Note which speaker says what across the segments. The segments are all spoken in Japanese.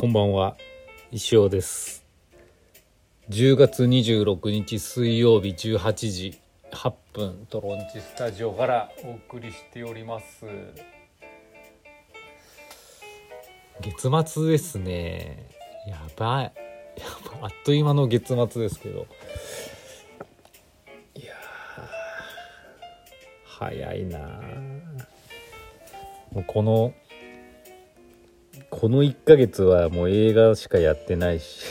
Speaker 1: こんばんは。石尾です。10月26日水曜日18時8分トロンチスタジオからお送りしております。月末ですね。やばい。やばあっという間の月末ですけど。いや早いなもうこのこの1ヶ月はもう映画しかやってないし。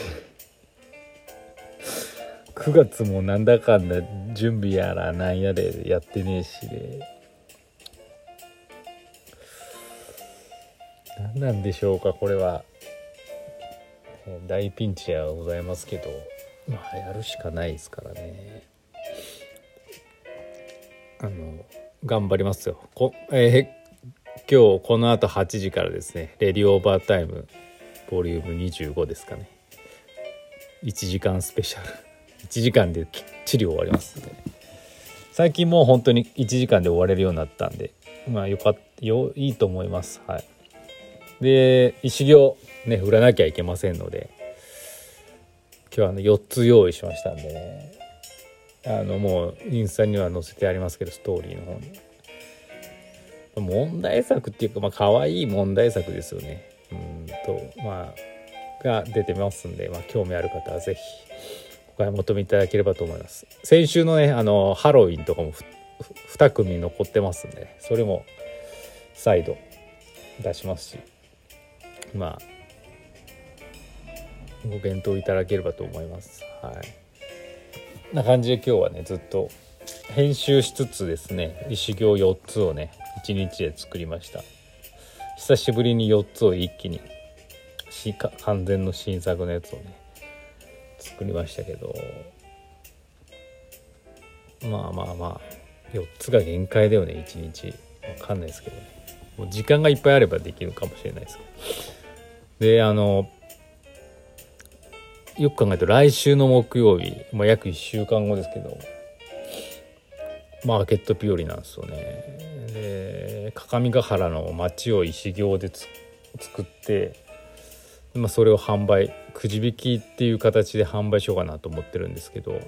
Speaker 1: 9月もなんだかんだ準備やらなんやでやってねえしで何なんでしょうかこれは。大ピンチではございますけど。まあやるしかないですからね。あの頑張りますよ。こえー今日この後8時からですねレディオーバータイムボリューム25ですかね。1時間スペシャル。1時間できっちり終わります、ね、最近もう本当に1時間で終われるようになったんでまあよかったよいいと思います。はい。で石行ね売らなきゃいけませんので今日はあの4つ用意しましたんでね。あのもうインスタには載せてありますけどストーリーの方に。問題作っていうかまあ可愛い問題作ですよね。うんとまあが出てますんで、まあ、興味ある方は是非お買い求めいただければと思います。先週のねあのハロウィンとかも2組残ってますんでそれも再度出しますしまあご検討いただければと思います。はい。な感じで今日はねずっと編集しつつですね石行4つをね1日で作りました。久しぶりに4つを一気に。完全の新作のやつをね作りましたけど。まあまあまあ4つが限界だよね1日。わかんないですけどね。もう時間がいっぱいあればできるかもしれないです。けどであのよく考えると来週の木曜日、まあ、約1週間後ですけどマーケット日和なんですよねで各務原の町を石行で作って、まあ、それを販売くじ引きっていう形で販売しようかなと思ってるんですけど、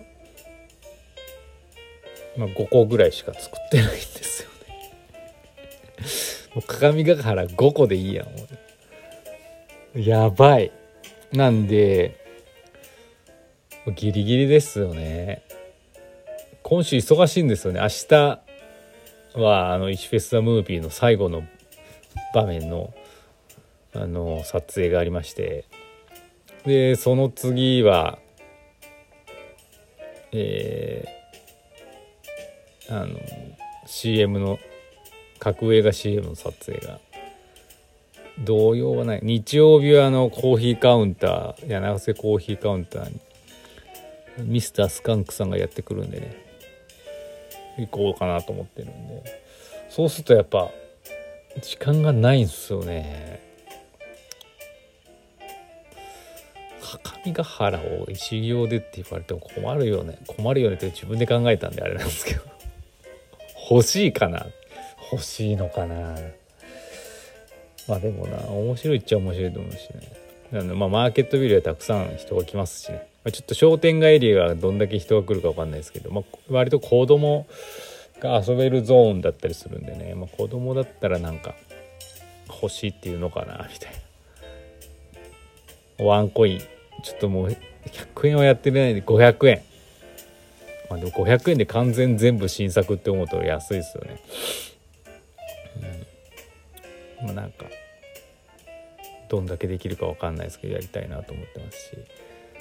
Speaker 1: まあ、5個ぐらいしか作ってないんですよね。もう各務原5個でいいやん。やばい。なんでギリギリですよね。今週忙しいんですよね。明日はあの石フェス・ザ・ムービーの最後の場面のあの撮影がありまして。でその次はえー、あの CM の格上が CM の撮影が同様はない。日曜日はあのコーヒーカウンター柳瀬コーヒーカウンターにミスタースカンクさんがやってくるんでね。行こうかなと思ってるんで。そうするとやっぱ時間がないんですよね。各務原を石行でって言われても困るよね。困るよねって自分で考えたんであれなんですけど。欲しいかな。欲しいのかな。まあでもな面白いっちゃ面白いと思うしねなのまあマーケットビルはたくさん人が来ますしね。まあちょっと商店街エリアがどんだけ人が来るか分かんないですけど、まあ、割と子供が遊べるゾーンだったりするんでね、まあ、子供だったらなんか欲しいっていうのかなみたいな。ワンコイン。ちょっともう100円はやってないで500円まあでも500円で完全全部新作って思うと安いですよね。うん。まあなんかどんだけできるか分かんないですけどやりたいなと思ってますし。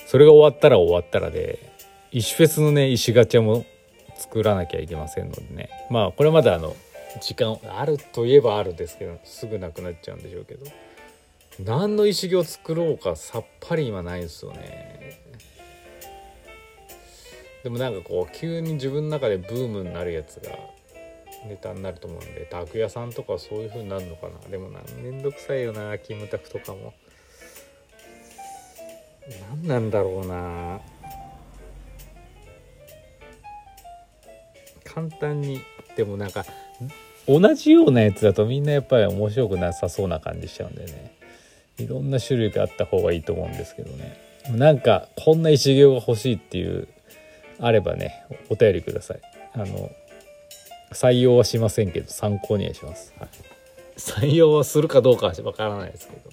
Speaker 1: それが終わったら終わったらで石フェスのね石ガチャも作らなきゃいけませんのでね。まあこれまだあの時間あるといえばあるんですけどすぐなくなっちゃうんでしょうけど。何の石を作ろうかさっぱり今ないですよね。でもなんかこう急に自分の中でブームになるやつがネタになると思うんで拓屋さんとかそういう風になるのかな。でもなめんどくさいよなキムタクとかも。何なんだろうな。簡単にでもなんか同じようなやつだとみんなやっぱり面白くなさそうな感じしちゃうんだよね。いろんな種類があった方がいいと思うんですけどね。なんかこんな石行が欲しいっていうあればねお便りください。あの採用はしませんけど参考にはします、はい、採用はするかどうかはわからないですけど、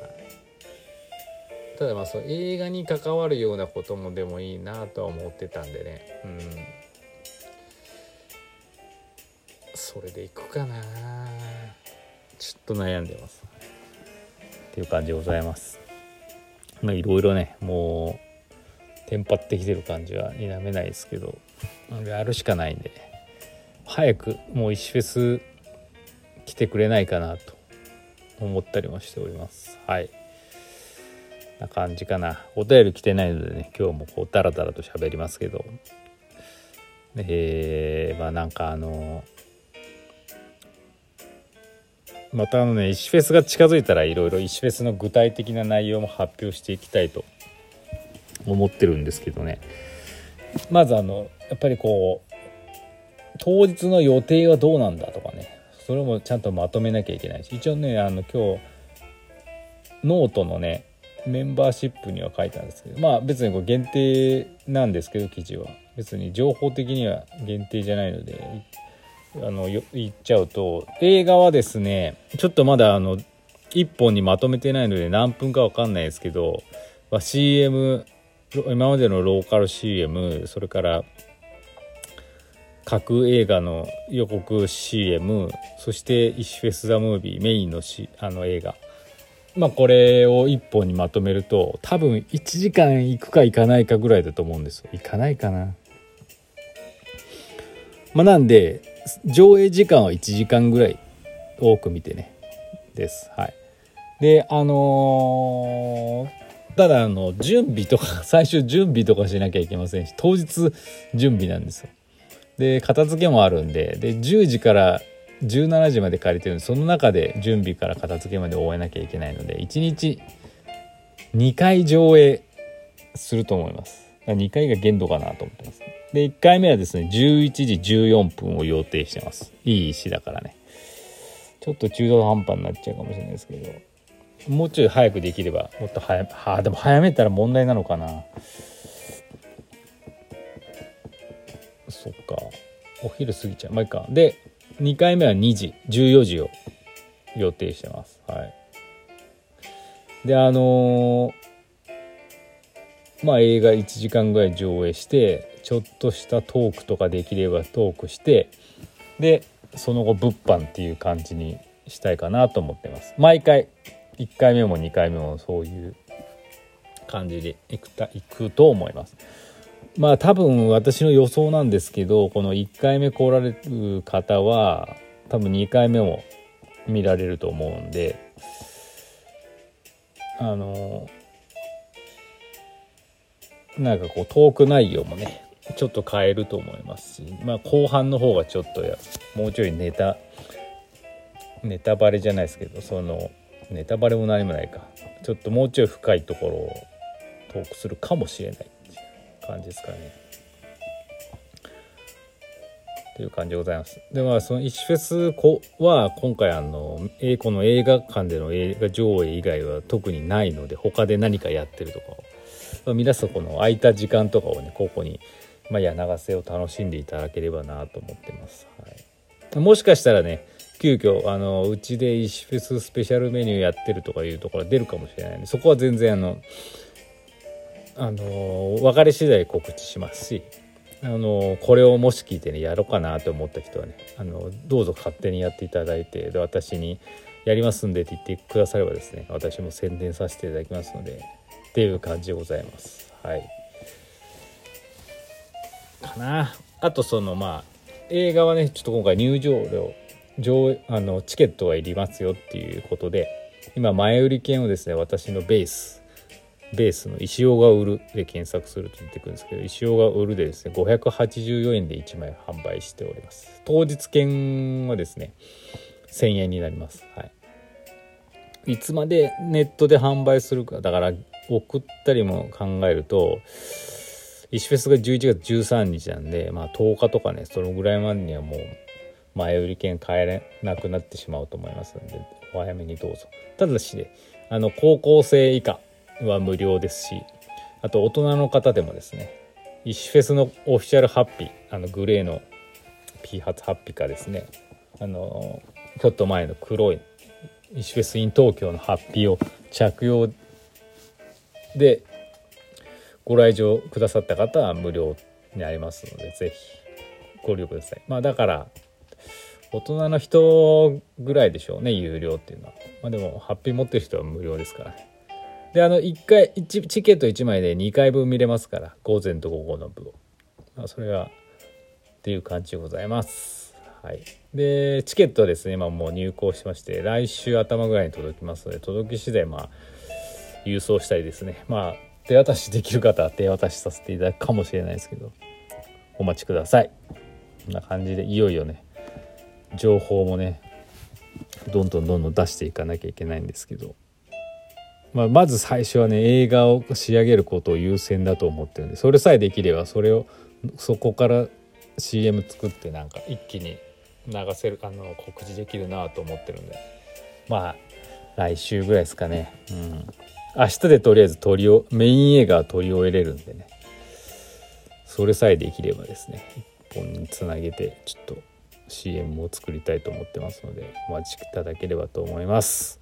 Speaker 1: はい、ただまあそう映画に関わるようなこともでもいいなとは思ってたんでね。うん。それでいくかな。ちょっと悩んでます。っていう感じでございます。まあいろいろねもうテンパってきてる感じは否めないですけど。やるしかないんで早くもう石フェス来てくれないかなと思ったりもしております。はい。な感じかな。お便り来てないのでね今日もこうダラダラと喋りますけど。えー、まあなんかあのまたあのね石フェスが近づいたらいろいろ石フェスの具体的な内容も発表していきたいと思ってるんですけどね。まずあのやっぱりこう当日の予定はどうなんだとかね。それもちゃんとまとめなきゃいけないし。一応ねあの今日ノートのねメンバーシップには書いたんですけど。まあ別にこれ限定なんですけど記事は。別に情報的には限定じゃないのであの言っちゃうと映画はですねちょっとまだあの1本にまとめてないので何分か分かんないですけど、まあ、CM 今までのローカル CM それから各映画の予告 CM そして「イシフェス・ザ・ムービー」メインのしあの映画。まあこれを1本にまとめると多分1時間いくかいかないかぐらいだと思うんですよ。いかないかな。まあなんで上映時間は1時間ぐらい多く見てね。です。はい。であのー、ただあの準備とか最終準備とかしなきゃいけませんし当日準備なんですよ。で片付けもあるんでで10時から17時まで借りてるんでその中で準備から片付けまで終えなきゃいけないので1日2回上映すると思います。2回が限度かなと思ってます。で1回目はですね11時14分を予定してます。いい石だからね。ちょっと中途半端になっちゃうかもしれないですけどもうちょい早くできればもっと早はあでも早めたら問題なのかな。そっか。お昼過ぎちゃう。まあいか。で2回目は2時。14時を予定してます。はい。であのー、まあ映画1時間ぐらい上映してちょっとしたトークとかできればトークしてでその後物販っていう感じにしたいかなと思ってます。毎回1回目も2回目もそういう感じでいくたいくと思います。まあ多分私の予想なんですけどこの1回目来られる方は多分2回目も見られると思うんであのなんかこうトーク内容もねちょっと変えると思いますしまあ後半の方がちょっとやもうちょいネタネタバレじゃないですけどそのネタバレも何もないか。ちょっともうちょい深いところをトークするかもしれない。感じですかね。という感じでございます。でまあその石フェスは今回あのこの映画館での映画上映以外は特にないので他で何かやってるとかを、ま、皆さんこの空いた時間とかをねここに、まあ、柳瀬を楽しんでいただければなと思ってます。はい、もしかしたらね急遽あのうちで石フェススペシャルメニューやってるとかいうところ出るかもしれないんでそこは全然あのあの別れ次第告知しますしあのこれをもし聞いてねやろうかなと思った人はねあのどうぞ勝手にやっていただいてで私にやりますんでって言ってくださればですね私も宣伝させていただきますのでっていう感じでございます。はい。かな。あとそのまあ映画はねちょっと今回入場料上あのチケットがいりますよっていうことで今前売り券をですね私のベースベースの石尾が売るで検索すると出てくるんですけど石尾が売るでですね584円で1枚販売しております。当日券はですね1000円になります。はい。いつまでネットで販売するかだから送ったりも考えると石フェスが11月13日なんでまあ10日とかねそのぐらいまでにはもう前売り券買えなくなってしまうと思いますのでお早めにどうぞ。ただしねあの高校生以下は無料ですしあと大人の方でもですね石フェスのオフィシャルハッピーあのグレーの P 発ハッピーかですねあのちょっと前の黒い石フェスイン東京のハッピーを着用でご来場くださった方は無料になりますのでぜひご利用ください。まあだから大人の人ぐらいでしょうね有料っていうのは。まあでもハッピー持ってる人は無料ですからね。であの1回チケット1枚で2回分見れますから午前と午後の部を、まあ、それがっていう感じでございます。はい。でチケットですね今もう入稿しまして来週頭ぐらいに届きますので届き次第まあ郵送したりですね。まあ手渡しできる方は手渡しさせていただくかもしれないですけどお待ちください。こんな感じでいよいよね情報もねどんどんどんどん出していかなきゃいけないんですけど、まあ、まず最初はね映画を仕上げることを優先だと思ってるんでそれさえできればそれをそこから CM 作ってなんか一気に流せるあの告知できるなと思ってるんで。まあ来週ぐらいですかね。うん。明日でとりあえず撮りをメイン映画は撮り終えれるんでね。それさえできればですね。一本につなげてちょっと CM を作りたいと思ってますのでお待ちいただければと思います。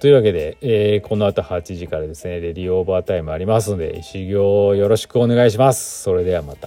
Speaker 1: というわけで、えー、この後8時からですねレディオーバータイムありますので修行よろしくお願いします。それではまた。